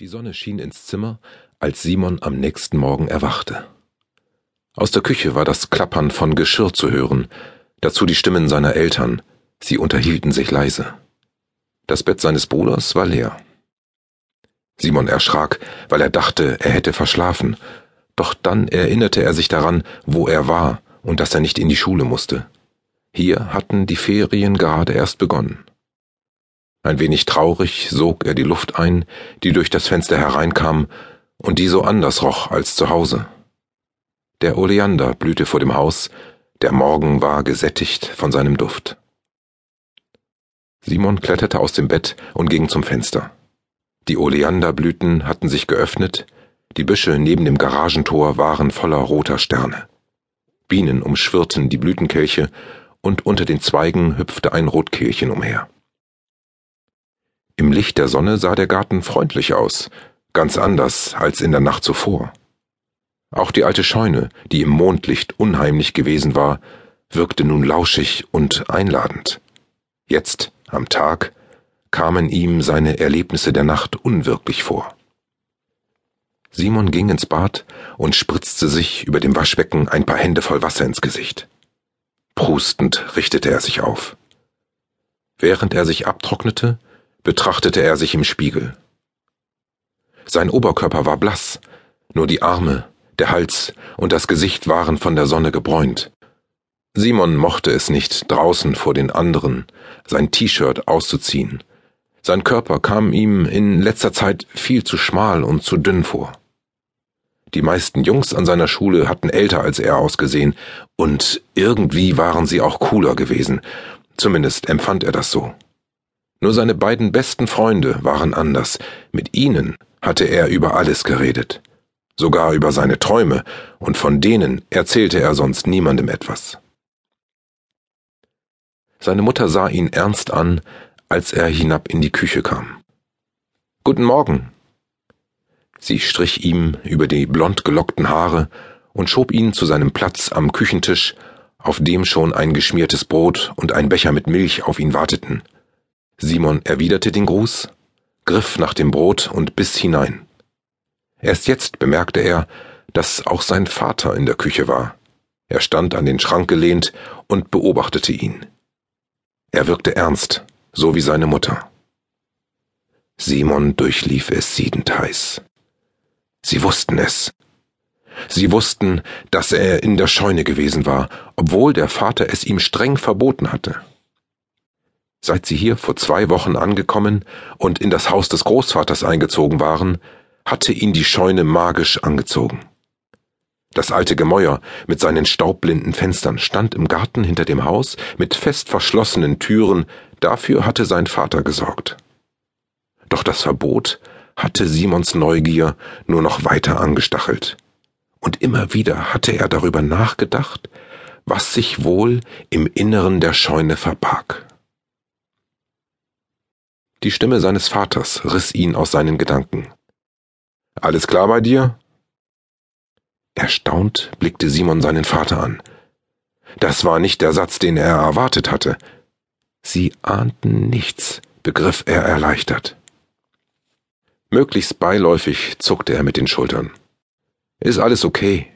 Die Sonne schien ins Zimmer, als Simon am nächsten Morgen erwachte. Aus der Küche war das Klappern von Geschirr zu hören, dazu die Stimmen seiner Eltern, sie unterhielten sich leise. Das Bett seines Bruders war leer. Simon erschrak, weil er dachte, er hätte verschlafen, doch dann erinnerte er sich daran, wo er war und dass er nicht in die Schule musste. Hier hatten die Ferien gerade erst begonnen. Ein wenig traurig sog er die Luft ein, die durch das Fenster hereinkam und die so anders roch als zu Hause. Der Oleander blühte vor dem Haus, der Morgen war gesättigt von seinem Duft. Simon kletterte aus dem Bett und ging zum Fenster. Die Oleanderblüten hatten sich geöffnet, die Büsche neben dem Garagentor waren voller roter Sterne. Bienen umschwirrten die Blütenkelche, und unter den Zweigen hüpfte ein Rotkehlchen umher. Im Licht der Sonne sah der Garten freundlich aus, ganz anders als in der Nacht zuvor. Auch die alte Scheune, die im Mondlicht unheimlich gewesen war, wirkte nun lauschig und einladend. Jetzt, am Tag, kamen ihm seine Erlebnisse der Nacht unwirklich vor. Simon ging ins Bad und spritzte sich über dem Waschbecken ein paar Hände voll Wasser ins Gesicht. Prustend richtete er sich auf. Während er sich abtrocknete, betrachtete er sich im Spiegel. Sein Oberkörper war blass, nur die Arme, der Hals und das Gesicht waren von der Sonne gebräunt. Simon mochte es nicht, draußen vor den anderen sein T-Shirt auszuziehen. Sein Körper kam ihm in letzter Zeit viel zu schmal und zu dünn vor. Die meisten Jungs an seiner Schule hatten älter als er ausgesehen, und irgendwie waren sie auch cooler gewesen, zumindest empfand er das so. Nur seine beiden besten Freunde waren anders. Mit ihnen hatte er über alles geredet. Sogar über seine Träume, und von denen erzählte er sonst niemandem etwas. Seine Mutter sah ihn ernst an, als er hinab in die Küche kam. Guten Morgen. Sie strich ihm über die blond gelockten Haare und schob ihn zu seinem Platz am Küchentisch, auf dem schon ein geschmiertes Brot und ein Becher mit Milch auf ihn warteten. Simon erwiderte den Gruß, griff nach dem Brot und biss hinein. Erst jetzt bemerkte er, dass auch sein Vater in der Küche war. Er stand an den Schrank gelehnt und beobachtete ihn. Er wirkte ernst, so wie seine Mutter. Simon durchlief es siedend heiß. Sie wussten es. Sie wussten, dass er in der Scheune gewesen war, obwohl der Vater es ihm streng verboten hatte. Seit sie hier vor zwei Wochen angekommen und in das Haus des Großvaters eingezogen waren, hatte ihn die Scheune magisch angezogen. Das alte Gemäuer mit seinen staubblinden Fenstern stand im Garten hinter dem Haus mit fest verschlossenen Türen, dafür hatte sein Vater gesorgt. Doch das Verbot hatte Simons Neugier nur noch weiter angestachelt. Und immer wieder hatte er darüber nachgedacht, was sich wohl im Inneren der Scheune verbarg. Die Stimme seines Vaters riss ihn aus seinen Gedanken. Alles klar bei dir? Erstaunt blickte Simon seinen Vater an. Das war nicht der Satz, den er erwartet hatte. Sie ahnten nichts, begriff er erleichtert. Möglichst beiläufig zuckte er mit den Schultern. Ist alles okay?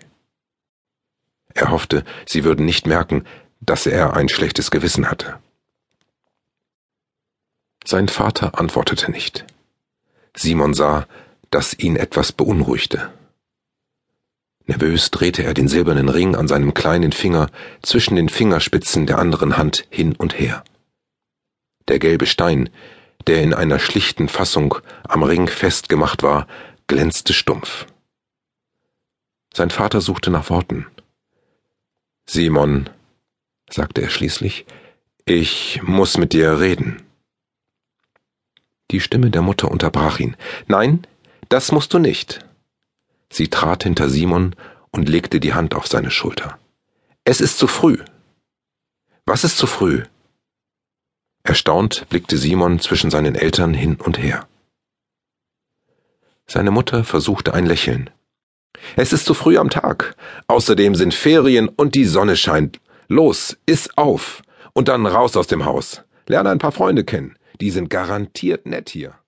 Er hoffte, sie würden nicht merken, dass er ein schlechtes Gewissen hatte. Sein Vater antwortete nicht. Simon sah, dass ihn etwas beunruhigte. Nervös drehte er den silbernen Ring an seinem kleinen Finger zwischen den Fingerspitzen der anderen Hand hin und her. Der gelbe Stein, der in einer schlichten Fassung am Ring festgemacht war, glänzte stumpf. Sein Vater suchte nach Worten. Simon, sagte er schließlich, ich muss mit dir reden. Die Stimme der Mutter unterbrach ihn. Nein, das musst du nicht. Sie trat hinter Simon und legte die Hand auf seine Schulter. Es ist zu früh. Was ist zu früh? Erstaunt blickte Simon zwischen seinen Eltern hin und her. Seine Mutter versuchte ein Lächeln. Es ist zu früh am Tag. Außerdem sind Ferien und die Sonne scheint. Los, iss auf und dann raus aus dem Haus. Lerne ein paar Freunde kennen. Die sind garantiert nett hier.